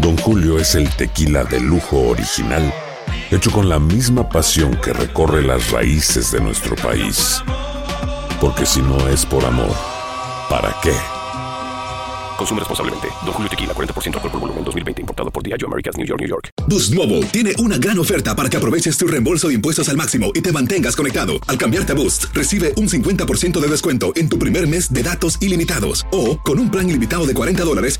Don Julio es el tequila de lujo original, hecho con la misma pasión que recorre las raíces de nuestro país. Porque si no es por amor, ¿para qué? Consume responsablemente. Don Julio Tequila, 40% alcohol por volumen, 2020. Importado por Diageo Americas, New York, New York. Boost Mobile tiene una gran oferta para que aproveches tu reembolso de impuestos al máximo y te mantengas conectado. Al cambiarte a Boost, recibe un 50% de descuento en tu primer mes de datos ilimitados. O, con un plan ilimitado de 40 dólares,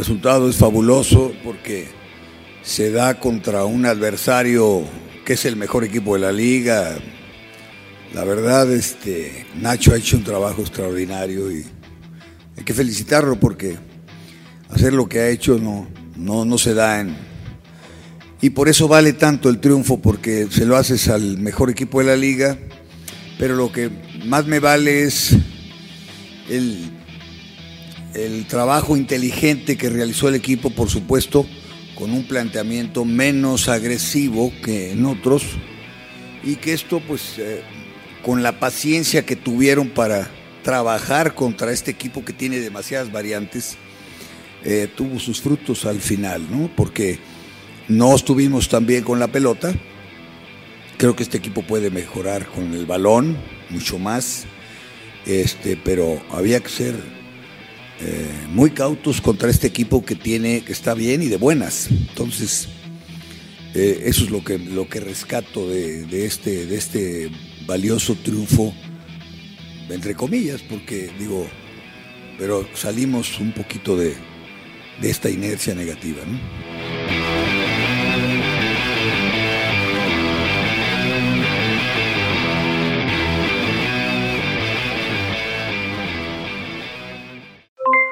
Resultado es fabuloso porque se da contra un adversario que es el mejor equipo de la liga. La verdad, este, Nacho ha hecho un trabajo extraordinario y hay que felicitarlo porque hacer lo que ha hecho no, no, no se da en... Y por eso vale tanto el triunfo, porque se lo haces al mejor equipo de la liga, pero lo que más me vale es el, el trabajo inteligente que realizó el equipo, por supuesto, con un planteamiento menos agresivo que en otros, y que esto, pues, eh, con la paciencia que tuvieron para trabajar contra este equipo que tiene demasiadas variantes, eh, tuvo sus frutos al final, ¿no? Porque no estuvimos tan bien con la pelota. Creo que este equipo puede mejorar con el balón mucho más, este, pero había que ser eh, muy cautos contra este equipo que tiene, que está bien y de buenas. Entonces, eh, eso es lo que, lo que rescato de, de este, de este valioso triunfo, entre comillas, porque digo, pero salimos un poquito de, de esta inercia negativa.